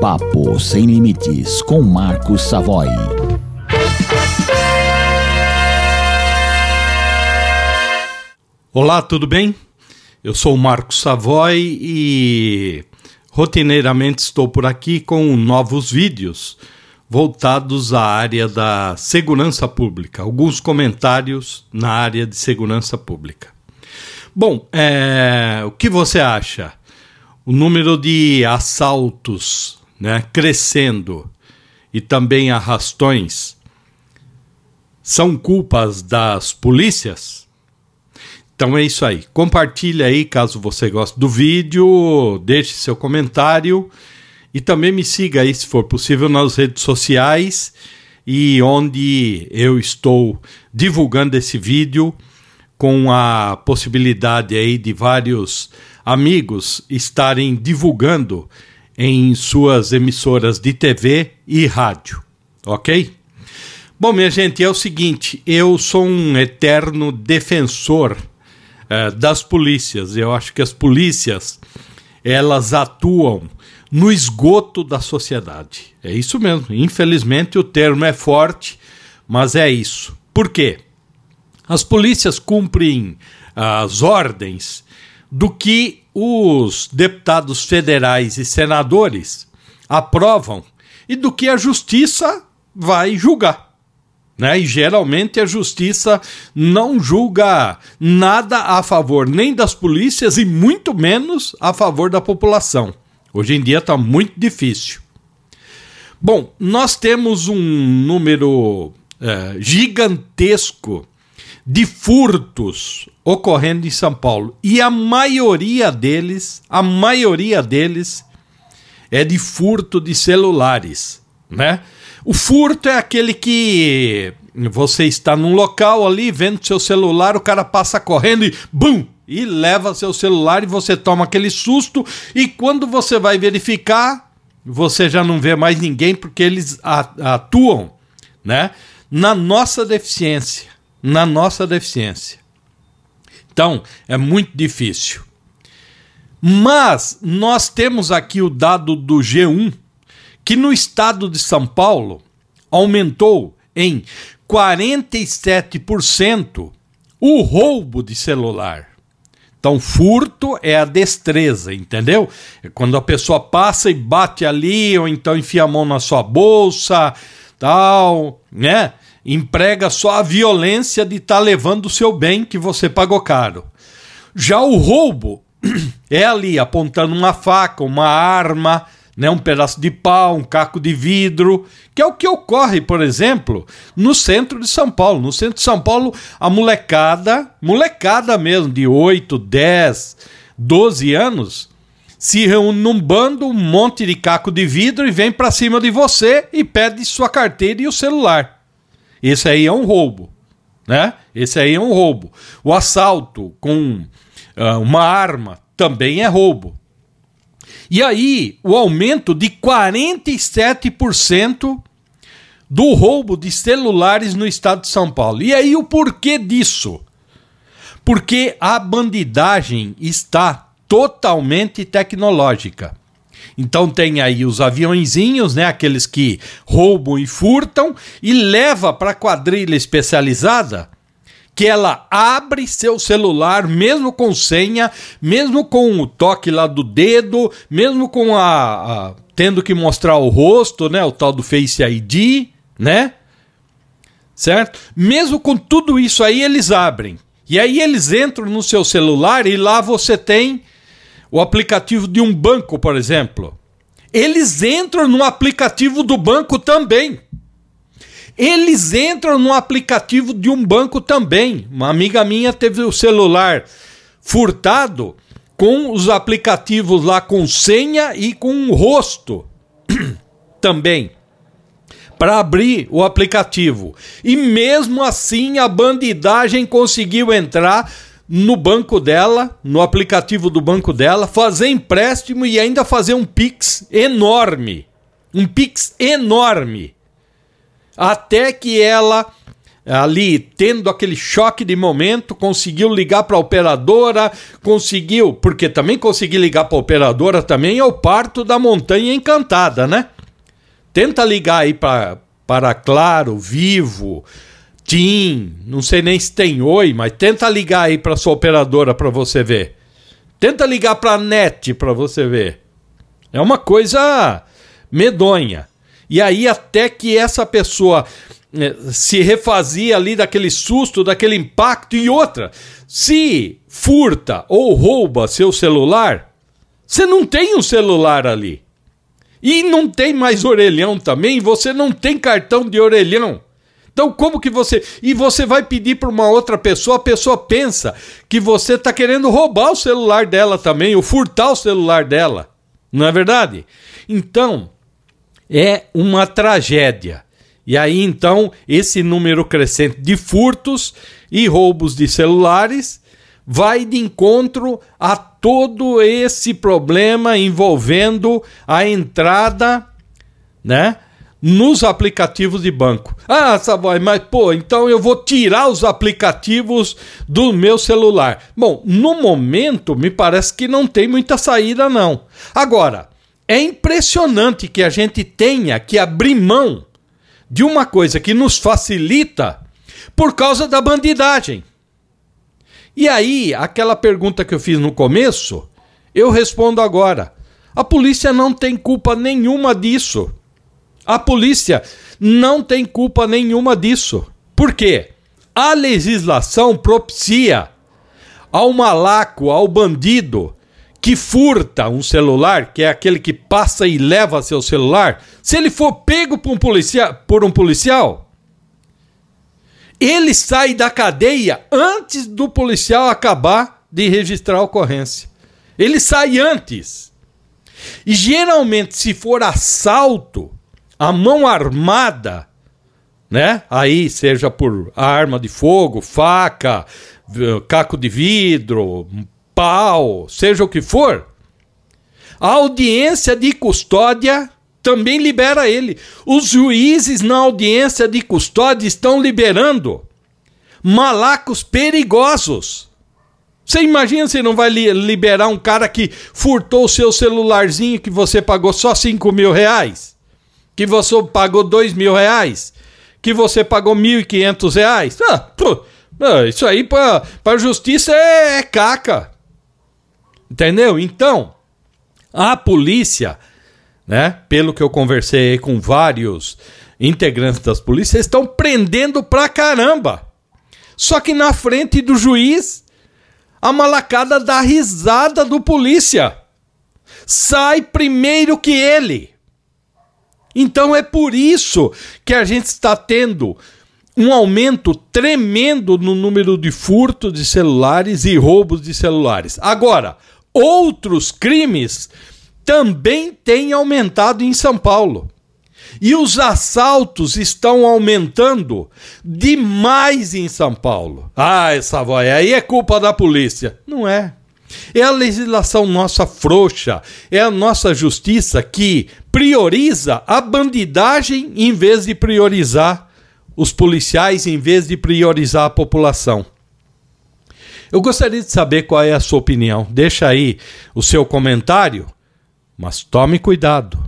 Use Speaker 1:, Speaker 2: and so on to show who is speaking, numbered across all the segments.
Speaker 1: Papo Sem Limites com Marcos Savoy.
Speaker 2: Olá, tudo bem? Eu sou Marcos Savoy e rotineiramente estou por aqui com novos vídeos voltados à área da segurança pública, alguns comentários na área de segurança pública. Bom, é, o que você acha? O número de assaltos né, crescendo e também arrastões são culpas das polícias? Então é isso aí. Compartilhe aí caso você goste do vídeo, deixe seu comentário e também me siga aí, se for possível, nas redes sociais e onde eu estou divulgando esse vídeo com a possibilidade aí de vários amigos estarem divulgando em suas emissoras de TV e rádio, ok? Bom, minha gente, é o seguinte: eu sou um eterno defensor eh, das polícias. Eu acho que as polícias elas atuam no esgoto da sociedade. É isso mesmo. Infelizmente o termo é forte, mas é isso. Por quê? As polícias cumprem as ordens do que os deputados federais e senadores aprovam e do que a justiça vai julgar. Né? E geralmente a justiça não julga nada a favor nem das polícias e muito menos a favor da população. Hoje em dia está muito difícil. Bom, nós temos um número é, gigantesco de furtos ocorrendo em São Paulo. E a maioria deles, a maioria deles é de furto de celulares, né? O furto é aquele que você está num local ali vendo seu celular, o cara passa correndo e bum, e leva seu celular e você toma aquele susto. E quando você vai verificar, você já não vê mais ninguém porque eles atuam, né, na nossa deficiência, na nossa deficiência. Então, é muito difícil. Mas nós temos aqui o dado do G1 que no estado de São Paulo aumentou em 47% o roubo de celular. Então, furto é a destreza, entendeu? É quando a pessoa passa e bate ali, ou então enfia a mão na sua bolsa, tal, né? Emprega só a violência de estar tá levando o seu bem que você pagou caro. Já o roubo é ali apontando uma faca, uma arma, né, um pedaço de pau, um caco de vidro, que é o que ocorre, por exemplo, no centro de São Paulo. No centro de São Paulo, a molecada, molecada mesmo, de 8, 10, 12 anos, se reúne num bando, um monte de caco de vidro e vem para cima de você e pede sua carteira e o celular. Esse aí é um roubo, né? Esse aí é um roubo. O assalto com uh, uma arma também é roubo. E aí, o aumento de 47% do roubo de celulares no estado de São Paulo. E aí, o porquê disso? Porque a bandidagem está totalmente tecnológica. Então tem aí os aviãozinhos, né, aqueles que roubam e furtam e leva para quadrilha especializada que ela abre seu celular, mesmo com senha, mesmo com o toque lá do dedo, mesmo com a, a tendo que mostrar o rosto, né, o tal do Face ID, né? Certo? Mesmo com tudo isso aí, eles abrem. E aí eles entram no seu celular e lá você tem o aplicativo de um banco, por exemplo. Eles entram no aplicativo do banco também eles entram no aplicativo de um banco também. Uma amiga minha teve o celular furtado com os aplicativos lá com senha e com rosto também para abrir o aplicativo. E mesmo assim a bandidagem conseguiu entrar no banco dela, no aplicativo do banco dela, fazer empréstimo e ainda fazer um Pix enorme. Um Pix enorme até que ela ali tendo aquele choque de momento, conseguiu ligar para a operadora, conseguiu, porque também conseguir ligar para a operadora também é o parto da montanha encantada, né? Tenta ligar aí para para Claro, Vivo, TIM, não sei nem se tem Oi, mas tenta ligar aí para sua operadora para você ver. Tenta ligar para a NET para você ver. É uma coisa medonha. E aí até que essa pessoa eh, se refazia ali daquele susto, daquele impacto e outra, se furta ou rouba seu celular, você não tem um celular ali. E não tem mais orelhão também, você não tem cartão de orelhão. Então, como que você. E você vai pedir para uma outra pessoa, a pessoa pensa que você está querendo roubar o celular dela também, ou furtar o celular dela. Não é verdade? Então, é uma tragédia. E aí, então, esse número crescente de furtos e roubos de celulares vai de encontro a todo esse problema envolvendo a entrada, né? Nos aplicativos de banco. Ah, Savoy, mas pô, então eu vou tirar os aplicativos do meu celular. Bom, no momento me parece que não tem muita saída, não. Agora, é impressionante que a gente tenha que abrir mão de uma coisa que nos facilita por causa da bandidagem. E aí, aquela pergunta que eu fiz no começo, eu respondo agora. A polícia não tem culpa nenhuma disso. A polícia não tem culpa nenhuma disso. Por quê? A legislação propicia ao malaco, ao bandido que furta um celular, que é aquele que passa e leva seu celular, se ele for pego por um, policia por um policial, ele sai da cadeia antes do policial acabar de registrar a ocorrência. Ele sai antes. E geralmente, se for assalto, a mão armada, né? Aí, seja por arma de fogo, faca, caco de vidro, pau, seja o que for, a audiência de custódia também libera ele. Os juízes na audiência de custódia estão liberando malacos perigosos. Você imagina se não vai liberar um cara que furtou o seu celularzinho que você pagou só 5 mil reais? Que você pagou 2 mil reais? Que você pagou 1.500 reais? Ah, pô, ah, isso aí para a justiça é, é caca. Entendeu? Então, a polícia né? Pelo que eu conversei com vários integrantes das polícias, estão prendendo pra caramba. Só que na frente do juiz, a malacada dá risada do polícia. Sai primeiro que ele. Então é por isso que a gente está tendo um aumento tremendo no número de furtos de celulares e roubos de celulares. Agora, outros crimes também tem aumentado em São Paulo. E os assaltos estão aumentando demais em São Paulo. Ah, essa voz aí é culpa da polícia. Não é. É a legislação nossa frouxa, é a nossa justiça que prioriza a bandidagem em vez de priorizar os policiais, em vez de priorizar a população. Eu gostaria de saber qual é a sua opinião. Deixa aí o seu comentário mas tome cuidado.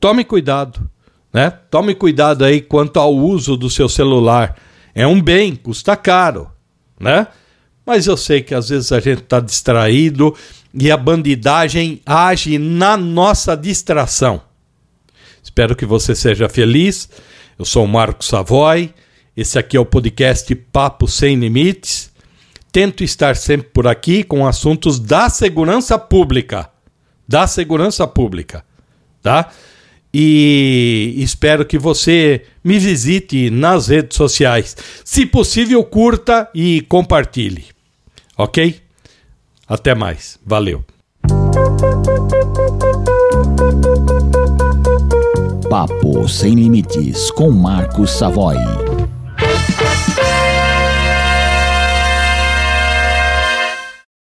Speaker 2: Tome cuidado, né? Tome cuidado aí quanto ao uso do seu celular. É um bem, custa caro, né? Mas eu sei que às vezes a gente está distraído e a bandidagem age na nossa distração. Espero que você seja feliz. Eu sou o Marco Savoy. Esse aqui é o podcast Papo Sem Limites. Tento estar sempre por aqui com assuntos da segurança pública da segurança pública, tá? E espero que você me visite nas redes sociais. Se possível, curta e compartilhe. Ok? Até mais. Valeu.
Speaker 1: Papo Sem Limites com Marcos Savoy.